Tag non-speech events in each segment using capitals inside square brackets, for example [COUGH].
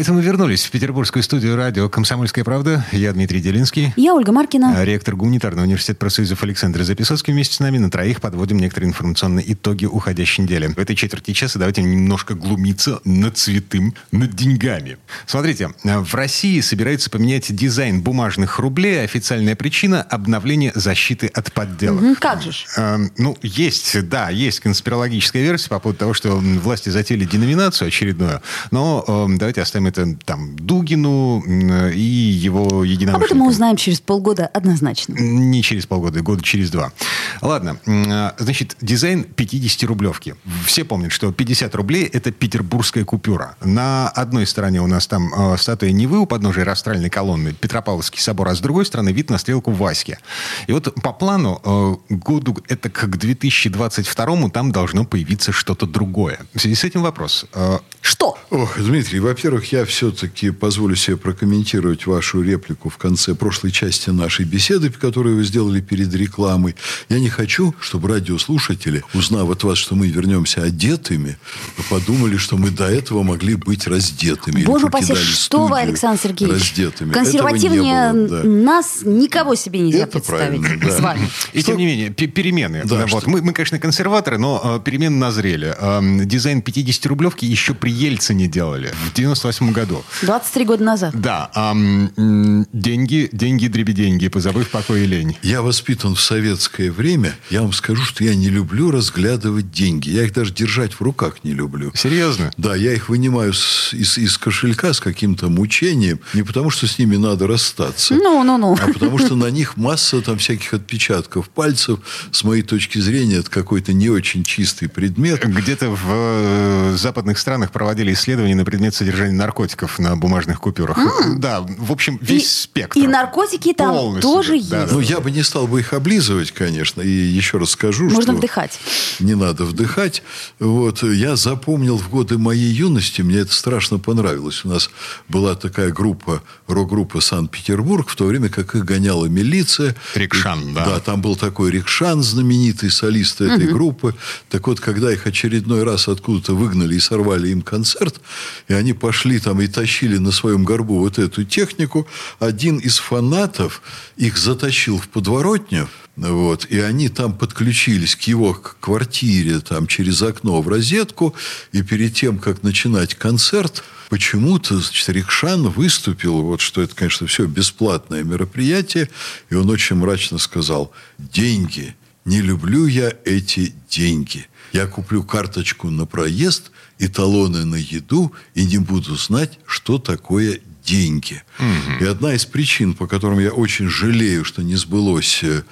А это мы вернулись в петербургскую студию радио «Комсомольская правда». Я Дмитрий Делинский. Я Ольга Маркина. А Ректор гуманитарного университета профсоюзов Александр Записовский. Вместе с нами на троих подводим некоторые информационные итоги уходящей недели. В этой четверти часа давайте немножко глумиться над цветым, над деньгами. Смотрите, в России собираются поменять дизайн бумажных рублей. Официальная причина – обновление защиты от подделок. Мгм, как же ж? Э, ну, есть, да, есть конспирологическая версия по поводу того, что власти затеяли деноминацию очередную. Но э, давайте оставим это там Дугину и его Об единомышленникам. этом мы узнаем через полгода однозначно. Не через полгода, года через два. Ладно, а, значит, дизайн 50-рублевки. Все помнят, что 50 рублей – это петербургская купюра. На одной стороне у нас там э, статуя Невы у подножия растральной колонны, Петропавловский собор, а с другой стороны вид на стрелку Васьки. И вот по плану э, году, это к 2022 там должно появиться что-то другое. В связи с этим вопрос. Что? Ох, Дмитрий, во-первых, я все-таки позволю себе прокомментировать вашу реплику в конце прошлой части нашей беседы, которую вы сделали перед рекламой. Я не хочу, чтобы радиослушатели, узнав от вас, что мы вернемся одетыми, подумали, что мы до этого могли быть раздетыми. Боже упаси, что вы, Александр Сергеевич. Раздетыми. Консервативнее было, да. нас никого себе нельзя Это представить правильно, да. с вами. И тем не менее, пе- перемены. Да, вот. что- мы, мы, конечно, консерваторы, но э, перемены назрели. Эм, дизайн 50-рублевки еще при Ельцине делали в 98 году. 23 года назад. Да, ам, м, деньги, деньги, дребеденьги, позабыв покой и лень. Я воспитан в советское время. Я вам скажу, что я не люблю разглядывать деньги. Я их даже держать в руках не люблю. Серьезно? Да, я их вынимаю с- из, из кошелька с каким-то мучением. Не потому, что с ними надо расстаться. Ну-ну-ну. А потому что на них масса там всяких отпечатков пальцев. С моей точки зрения, это какой-то не очень чистый предмет. Где-то в э, западных странах проводили исследования на предмет содержания наркотиков на бумажных купюрах. Да, в общем, весь И- спектр. И наркотики там Полностью, тоже да, есть. да, Ну, я бы не стал бы их облизывать, конечно. И еще раз скажу, Можно что... вдыхать. Не надо вдыхать. Вот. Я запомнил в годы моей юности, мне это страшно понравилось. У нас была такая группа, рок-группа «Санкт-Петербург», в то время как их гоняла милиция. Рикшан, И- да. Да, там был такой Рикшан, знаменитый солист этой группы. Так вот, когда их очередной раз откуда-то выгнали и сорвали им концерт, и они пошли там и тащили на своем горбу вот эту технику, один из фанатов их затащил в подворотню, вот, и они там подключились к его квартире там, через окно в розетку, и перед тем, как начинать концерт, почему-то значит, Рикшан выступил, вот что это, конечно, все бесплатное мероприятие, и он очень мрачно сказал, деньги, не люблю я эти деньги. Я куплю карточку на проезд и талоны на еду, и не буду знать, что такое деньги. И одна из причин, по которым я очень жалею, что не сбылось, э,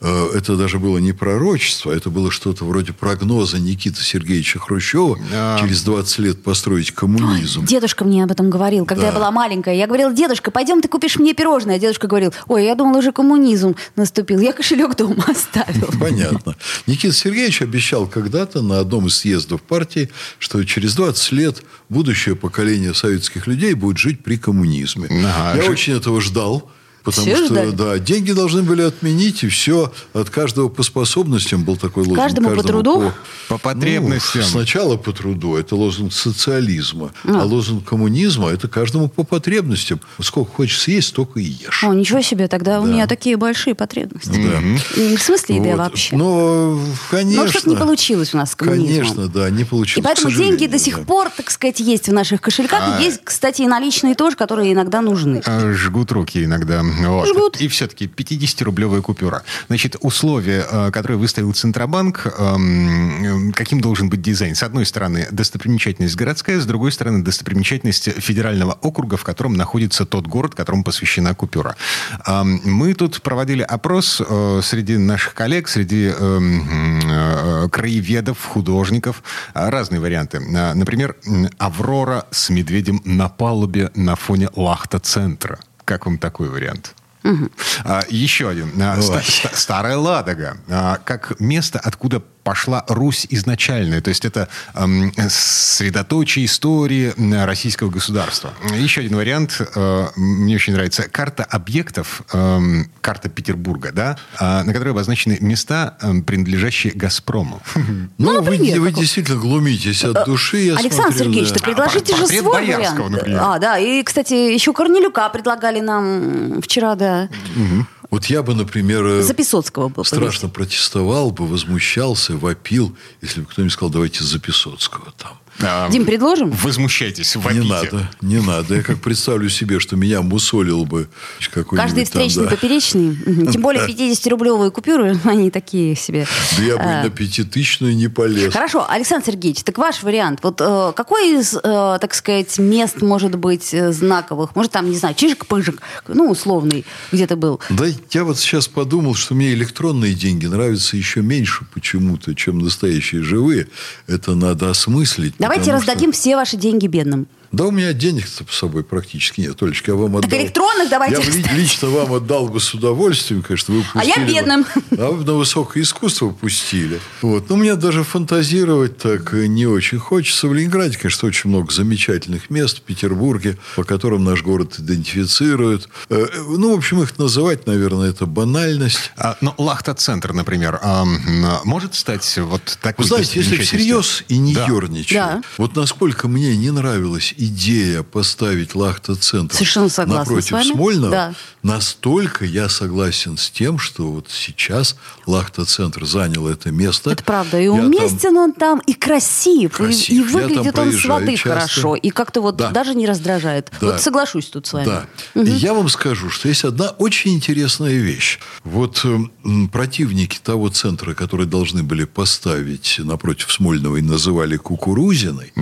э, это даже было не пророчество, это было что-то вроде прогноза Никиты Сергеевича Хрущева А. через 20 лет построить коммунизм. Дедушка мне об этом говорил, когда Да. я была маленькая. Я говорила, дедушка, пойдем ты купишь мне пирожное. А дедушка говорил, ой, я думал, уже коммунизм наступил. Я кошелек дома [LAUGHS] оставил. Понятно. Никита Сергеевич обещал когда-то на одном из съездов партии, что через 20 лет будущее поколение советских людей будет жить при коммунизме. Ага. Я Жи- очень этого ждал. Потому Все что, ждали? да, деньги должны были отменить, и все от каждого по способностям был такой лозунг. Каждому по труду? По потребностям. Ну, сначала по труду, это лозунг социализма. А, лозунг коммунизма, это каждому по потребностям. Сколько хочешь съесть, столько и ешь. О, ничего себе, тогда у Да. меня такие большие потребности. Да. В смысле еды Вот. вообще? Но, конечно. Но что-то не получилось у нас с коммунизмом. Конечно, да, не получилось. И поэтому деньги до сих да. пор, так сказать, есть в наших кошельках. А. Есть, кстати, и наличные тоже, которые иногда нужны. Э, Жгут руки иногда. Вот. Жгут. И все-таки 50-рублевая купюра. Значит, условия, э, которые выставил Центробанк, эм, каким должен быть дизайн? С одной стороны, достопримечательность городская, с другой стороны, достопримечательность федерального округа, в котором находится тот город, которому посвящена купюра. Эм, Мы тут проводили опрос э, среди наших коллег, среди эм, э, краеведов, художников, разные варианты. Например, «Аврора с медведем на палубе на фоне лахта-центра». Как вам такой вариант? А, еще один. Ста- ста- Старая Ладога. А, как место, откуда пошла Русь изначальная. То есть это эм, средоточие истории российского государства. Еще один вариант, э, мне очень нравится. Карта объектов, э, карта Петербурга, да, э, на которой обозначены места, э, принадлежащие «Газпрому». Ну, вы, вы действительно глумитесь от души, я Александр смотрю, Сергеевич, да. ты предложите А, же свой Боярского, вариант. например. А, да, и, кстати, еще Корнелюка предлагали нам вчера, да. Вот я бы, например, э, За Песоцкого был. страшно протестовал бы, возмущался, вопил, если бы кто-нибудь сказал, давайте за Песоцкого там. А, Дим, предложим? Возмущайтесь, вопите. Не надо, не надо. Я как представлю себе, что меня мусолил бы какой-нибудь Каждый там, встречный да. поперечный. Тем более 50-рублевые купюры, [LAUGHS] они такие себе. Да я бы А, на пятитысячную не полез. Хорошо, Александр Сергеевич, так ваш вариант. Вот э, какой из, э, так сказать, мест может быть э, знаковых? Может, там, не знаю, Чижик-Пыжик, ну, условный, где-то был. Да, я вот сейчас подумал, что мне электронные деньги нравятся еще меньше почему-то, чем настоящие живые. Это надо осмыслить. Давайте раздадим все ваши деньги бедным. Да у меня денег-то с собой практически нет. Толечка, я вам отдал... электронных давайте Я раздать. лично вам отдал бы с удовольствием, конечно. Вы А я бедным. А вы на высокое искусство пустили. Вот. Но мне даже фантазировать так не очень хочется. В Ленинграде, конечно, очень много замечательных мест. В Петербурге, по которым наш город идентифицирует. Э, Ну, в общем, их называть, наверное, это банальность. А, ну, Лахта-центр, например, а, может стать вот такой Вы знаете, если всерьез и не Да. ерничать, Да. вот насколько мне не нравилась идея поставить Лахта-центр напротив. Смольного, Да. настолько я согласен с тем, что вот сейчас Лахта-центр занял это место. Это правда. И Я там- уместен он там, и красив, и- Красив. и, там выглядит он с проезжаю воды часто. хорошо, и как-то вот Да. даже не раздражает. Да. Вот соглашусь тут с вами. Да. И я вам скажу, что есть одна очень интересная вещь. Вот м, противники того центра, который должны были поставить напротив Смольного и называли Кукурузиной,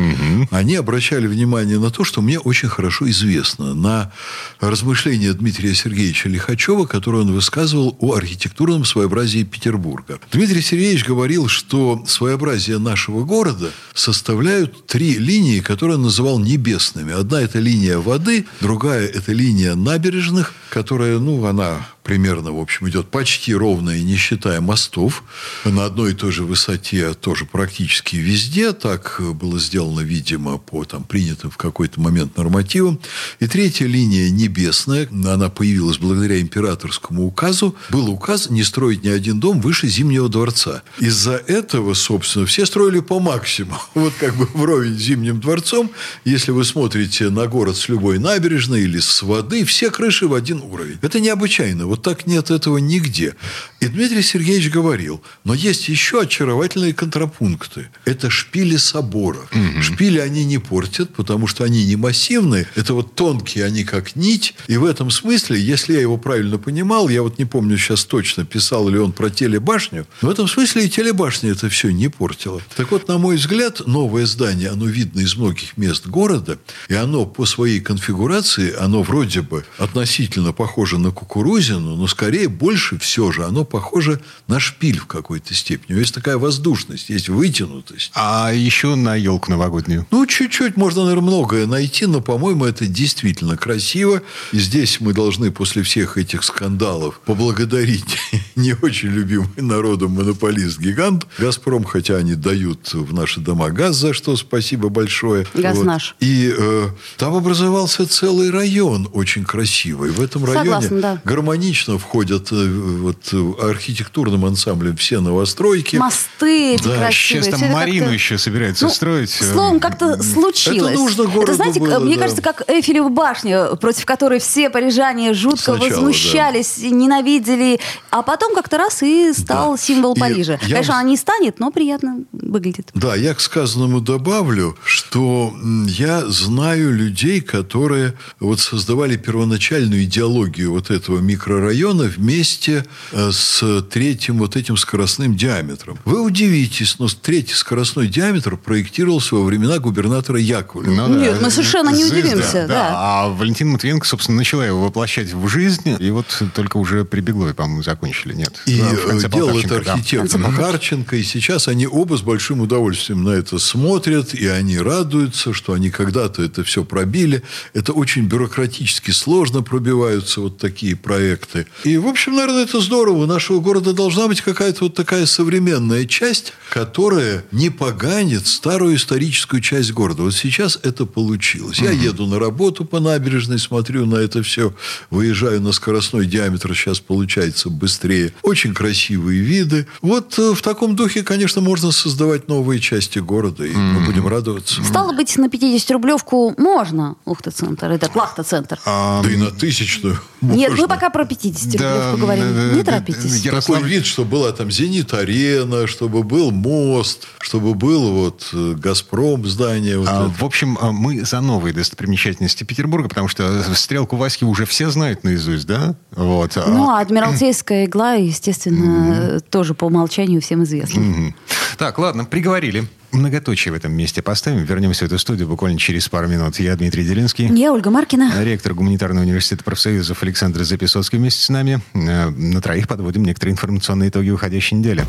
они обращали внимание на то, что мне очень хорошо известно, на размышления Дмитрия Сергеевича Лихачева, которые он высказывал о архитектурном своеобразии Петербурга. Дмитрий Сергеевич говорил, что своеобразие нашего города составляют три линии, которые он называл небесными. Одна – это линия воды, другая – это линия набережных, которая, ну, она примерно, в общем, идет почти ровная, не считая мостов, на одной и той же высоте, тоже практически везде. Так было сделано, видимо, по там, принятым в какой-то момент нормативам. И третья линия небесная, она появилась благодаря императорскому указу. Был указ не строить ни один дом выше Зимнего дворца. Из-за этого, собственно, все строили по максимуму. [LAUGHS] Вот как бы вровень с Зимним дворцом. Если вы смотрите на город с любой набережной или с воды, все крыши в один уровень. Это необычайно. Вот так нет этого нигде. И Дмитрий Сергеевич говорил, но есть еще очаровательные контрапункты. Это шпили соборов. Шпили они не портят, потому что они не массивные. Это вот тонкие, они как нить. И в этом смысле, если я его правильно понимал, я вот не помню сейчас точно, писал ли он про телебашню, в этом смысле и телебашня это все не портила. Так вот, на мой взгляд, новое здание, оно видно из многих мест города, и оно по своей конфигурации, оно вроде бы относительно похоже на кукурузину, но скорее больше все же оно похоже на шпиль в какой-то степени. Есть такая воздушность, есть вытянутость. А еще на елку новогоднюю. Ну, чуть-чуть можно, наверное, многое найти, но, по-моему, это действительно красиво. И здесь мы должны после всех этих скандалов поблагодарить [LAUGHS] не очень любимый народом монополист-гигант «Газпром», хотя они дают в наши дома газ, за что спасибо большое. Газ наш. И э, там образовался целый район очень красивый. В этом районе Согласна, да. гармонично входят э, вот, э, архитектурным ансамблем все новостройки. Мосты эти Да, красивые. Сейчас там Марину еще собираются Ну, строить. э, Словом, как-то случилось. Это нужно городу Это, знаете, было, мне да. кажется, как Эйфелева башня, против которой все парижане жутко Сначала, возмущались, ненавидели, а потом как-то раз и стал Да. символ И Парижа. я Конечно, она не станет, но приятно выглядит. Да, я к сказанному добавлю, что я знаю людей, которые вот создавали первоначальную идеологию вот этого микрорайона вместе э, с третьим вот этим скоростным диаметром. Вы удивитесь, но третий скоростной диаметр проектировался во времена губернатора Яковлева. Ну да. Нет, мы совершенно не Звезда, удивимся, да. А Валентина Матвиенко, собственно, начала его воплощать в жизнь, и вот только уже при Беглове, по-моему, закончили. Нет. И Да, делал это Полтавченко, да. архитектор Харченко, и сейчас они оба с большим удовольствием на это смотрят, и они радуются, что они когда-то это все пробили. Это очень бюрократически сложно пробивается. запускаются вот такие проекты. И, в общем, наверное, это здорово. У нашего города должна быть какая-то вот такая современная часть, которая не поганит старую историческую часть города. Вот сейчас это получилось. Я еду на работу по набережной, смотрю на это все, выезжаю на скоростной диаметр, сейчас получается быстрее. Очень красивые виды. Вот э, в таком духе, конечно, можно создавать новые части города, и мы будем радоваться. Стало быть, на 50-рублевку можно Ухта-центр, этот Лахта-центр. Да и на тысячную. Нет, мы пока про 50-рублевку Да, говорим. да, Не да, торопитесь. да, Такой Ярослав- вид, чтобы была там Зенит-арена, чтобы был мост, чтобы был вот э, Газпром здание. Вот А, это. В общем, а, мы за новые достопримечательности Петербурга, потому что стрелку Васьки уже все знают наизусть, да? Вот. а- Ну, а Адмиралтейская игла, естественно, тоже по умолчанию всем известна. Мгм. Так, ладно, приговорили. Многоточие в этом месте поставим. Вернемся в эту студию буквально через пару минут. Я Дмитрий Делинский. Я Ольга Маркина. Ректор Гуманитарного университета профсоюзов Александр Записоцкий вместе с нами. Э, На троих подводим некоторые информационные итоги уходящей недели.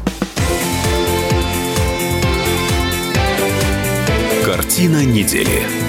Картина недели.